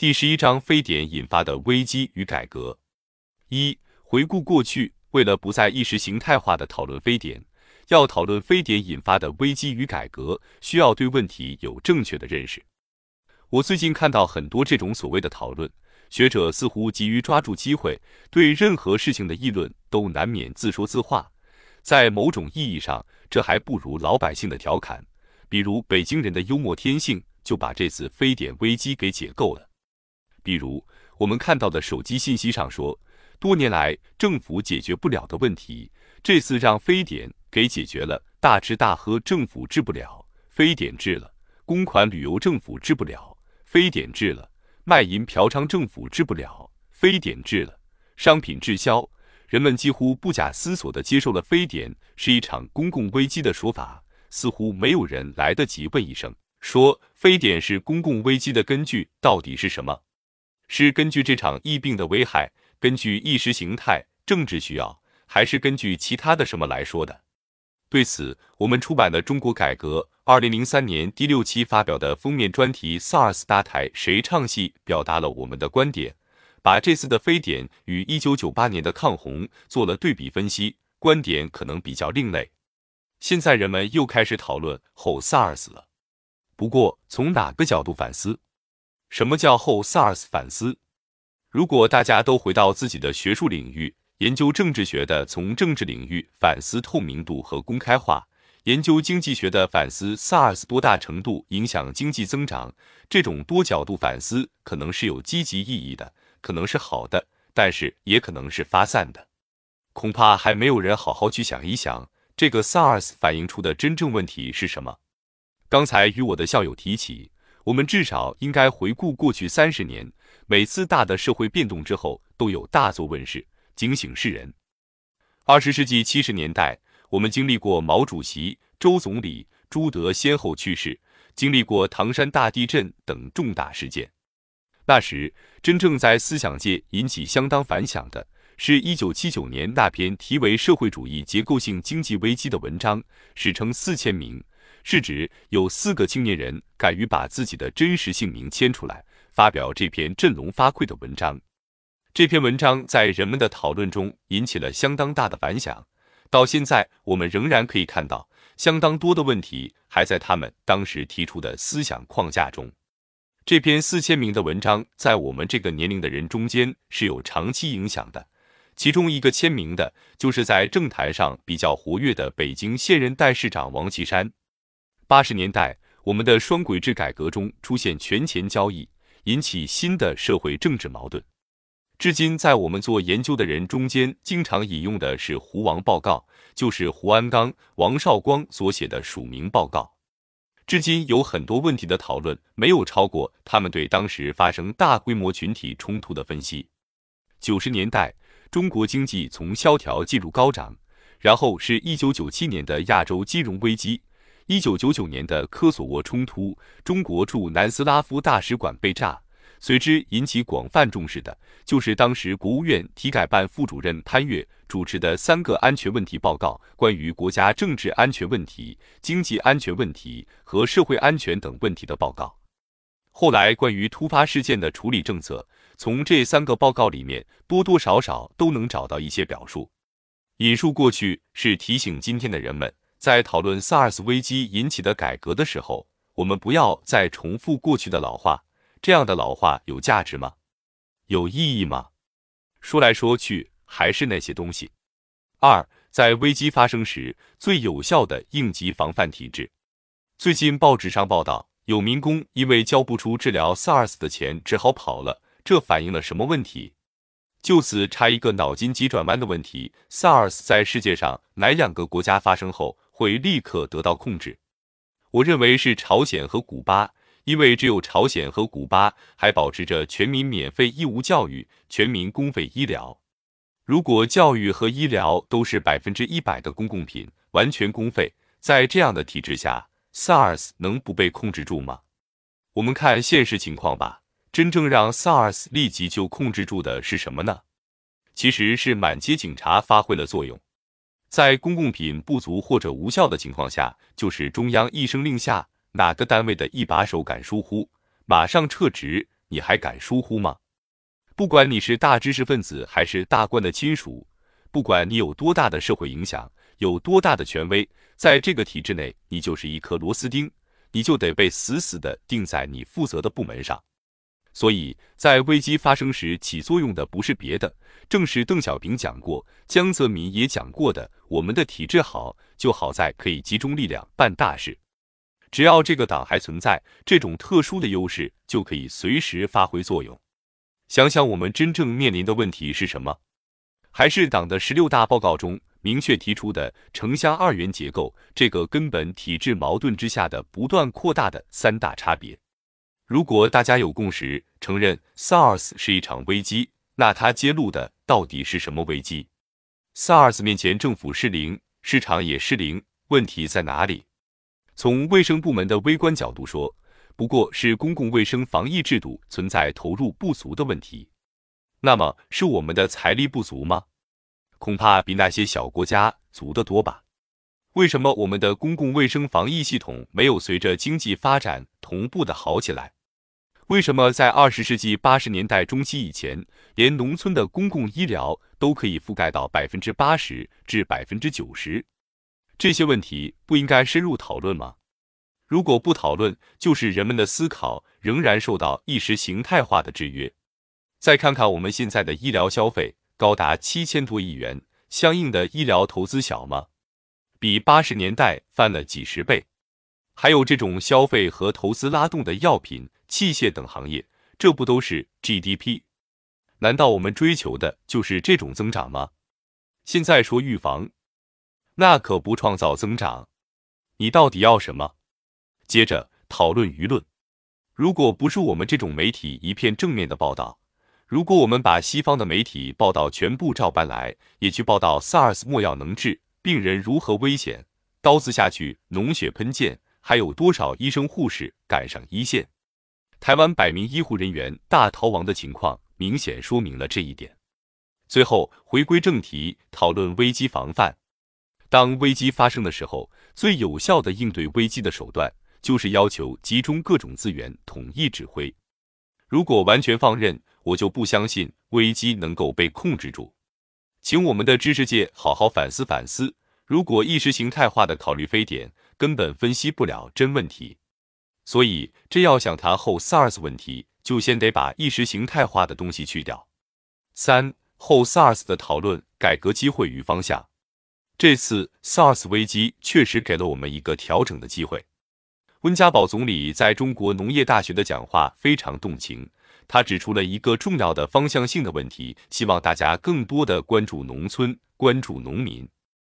第十一章非典引发的危机与改革。一、回顾过去，为了不再意识形态化的讨论非典，要讨论非典引发的危机与改革，需要对问题有正确的认识。我最近看到很多这种所谓的讨论，学者似乎急于抓住机会，对任何事情的议论都难免自说自话。在某种意义上，这还不如老百姓的调侃，比如北京人的幽默天性，就把这次非典危机给解构了。比如，我们看到的手机信息上说，多年来政府解决不了的问题，这次让非典给解决了。大吃大喝政府治不了，非典治了；公款旅游政府治不了，非典治了；卖淫嫖娼政府治不了，非典治了；商品滞销，人们几乎不假思索地接受了非典是一场公共危机的说法，似乎没有人来得及问一声：说非典是公共危机的根据到底是什么？是根据这场疫病的危害，根据意识形态、政治需要，还是根据其他的什么来说的？对此，我们出版的《中国改革》二零零三年第六期发表的封面专题 “SARS 搭台谁唱戏”，表达了我们的观点，把这次的非典与一九九八年的抗洪做了对比分析，观点可能比较另类。现在人们又开始讨论后 SARS 了，不过从哪个角度反思？什么叫后 SARS 反思？如果大家都回到自己的学术领域，研究政治学的从政治领域反思透明度和公开化，研究经济学的反思 SARS 多大程度影响经济增长，这种多角度反思可能是有积极意义的，可能是好的，但是也可能是发散的。恐怕还没有人好好去想一想，这个 SARS 反映出的真正问题是什么。刚才与我的校友提起。我们至少应该回顾过去三十年，每次大的社会变动之后，都有大作问世，警醒世人。二十世纪七十年代，我们经历过毛主席、周总理、朱德先后去世，经历过唐山大地震等重大事件。那时，真正在思想界引起相当反响的，是一九七九年那篇题为《社会主义结构性经济危机》的文章，史称四千名。是指有四个青年人敢于把自己的真实姓名签出来，发表这篇振聋发聩的文章。这篇文章在人们的讨论中引起了相当大的反响。到现在，我们仍然可以看到相当多的问题还在他们当时提出的思想框架中。这篇四千名的文章在我们这个年龄的人中间是有长期影响的。其中一个签名的就是在政坛上比较活跃的北京现任代市长王岐山。八十年代，我们的双轨制改革中出现权钱交易，引起新的社会政治矛盾。至今，在我们做研究的人中间，经常引用的是胡王报告，就是胡鞍钢、王绍光所写的署名报告。至今有很多问题的讨论，没有超过他们对当时发生大规模群体冲突的分析。九十年代，中国经济从萧条进入高涨，然后是一九九七年的亚洲金融危机。一九九九年的科索沃冲突，中国驻南斯拉夫大使馆被炸，随之引起广泛重视的，就是当时国务院体改办副主任潘岳主持的三个安全问题报告，关于国家政治安全问题、经济安全问题和社会安全等问题的报告。后来关于突发事件的处理政策，从这三个报告里面多多少少都能找到一些表述。引述过去是提醒今天的人们。在讨论 SARS 危机引起的改革的时候，我们不要再重复过去的老话。这样的老话有价值吗？有意义吗？说来说去还是那些东西。二，在危机发生时最有效的应急防范体制。最近报纸上报道，有民工因为交不出治疗 SARS 的钱，只好跑了。这反映了什么问题？就此插一个脑筋急转弯的问题：SARS 在世界上哪两个国家发生后？会立刻得到控制，我认为是朝鲜和古巴，因为只有朝鲜和古巴还保持着全民免费义务教育、全民公费医疗。如果教育和医疗都是百分之一百的公共品，完全公费，在这样的体制下，SARS 能不被控制住吗？我们看现实情况吧。真正让 SARS 立即就控制住的是什么呢？其实是满街警察发挥了作用。在公共品不足或者无效的情况下，就是中央一声令下，哪个单位的一把手敢疏忽，马上撤职，你还敢疏忽吗？不管你是大知识分子还是大官的亲属，不管你有多大的社会影响，有多大的权威，在这个体制内，你就是一颗螺丝钉，你就得被死死的钉在你负责的部门上。所以在危机发生时起作用的不是别的，正是邓小平讲过、江泽民也讲过的：我们的体制好，就好在可以集中力量办大事。只要这个党还存在，这种特殊的优势就可以随时发挥作用。想想我们真正面临的问题是什么？还是党的十六大报告中明确提出的城乡二元结构这个根本体制矛盾之下的不断扩大的三大差别。如果大家有共识，承认 SARS 是一场危机，那它揭露的到底是什么危机？SARS 面前政府失灵，市场也失灵，问题在哪里？从卫生部门的微观角度说，不过是公共卫生防疫制度存在投入不足的问题。那么是我们的财力不足吗？恐怕比那些小国家足得多吧。为什么我们的公共卫生防疫系统没有随着经济发展同步的好起来？为什么在二十世纪八十年代中期以前，连农村的公共医疗都可以覆盖到百分之八十至百分之九十？这些问题不应该深入讨论吗？如果不讨论，就是人们的思考仍然受到意识形态化的制约。再看看我们现在的医疗消费高达七千多亿元，相应的医疗投资小吗？比八十年代翻了几十倍。还有这种消费和投资拉动的药品。器械等行业，这不都是 GDP？难道我们追求的就是这种增长吗？现在说预防，那可不创造增长。你到底要什么？接着讨论舆论。如果不是我们这种媒体一片正面的报道，如果我们把西方的媒体报道全部照搬来，也去报道 SARS 莫药能治，病人如何危险，刀子下去脓血喷溅，还有多少医生护士赶上一线？台湾百名医护人员大逃亡的情况，明显说明了这一点。最后回归正题，讨论危机防范。当危机发生的时候，最有效的应对危机的手段，就是要求集中各种资源，统一指挥。如果完全放任，我就不相信危机能够被控制住。请我们的知识界好好反思反思。如果意识形态化的考虑非典，根本分析不了真问题。所以，这要想谈后 SARS 问题，就先得把意识形态化的东西去掉。三后 SARS 的讨论，改革机会与方向。这次 SARS 危机确实给了我们一个调整的机会。温家宝总理在中国农业大学的讲话非常动情，他指出了一个重要的方向性的问题，希望大家更多的关注农村，关注农民。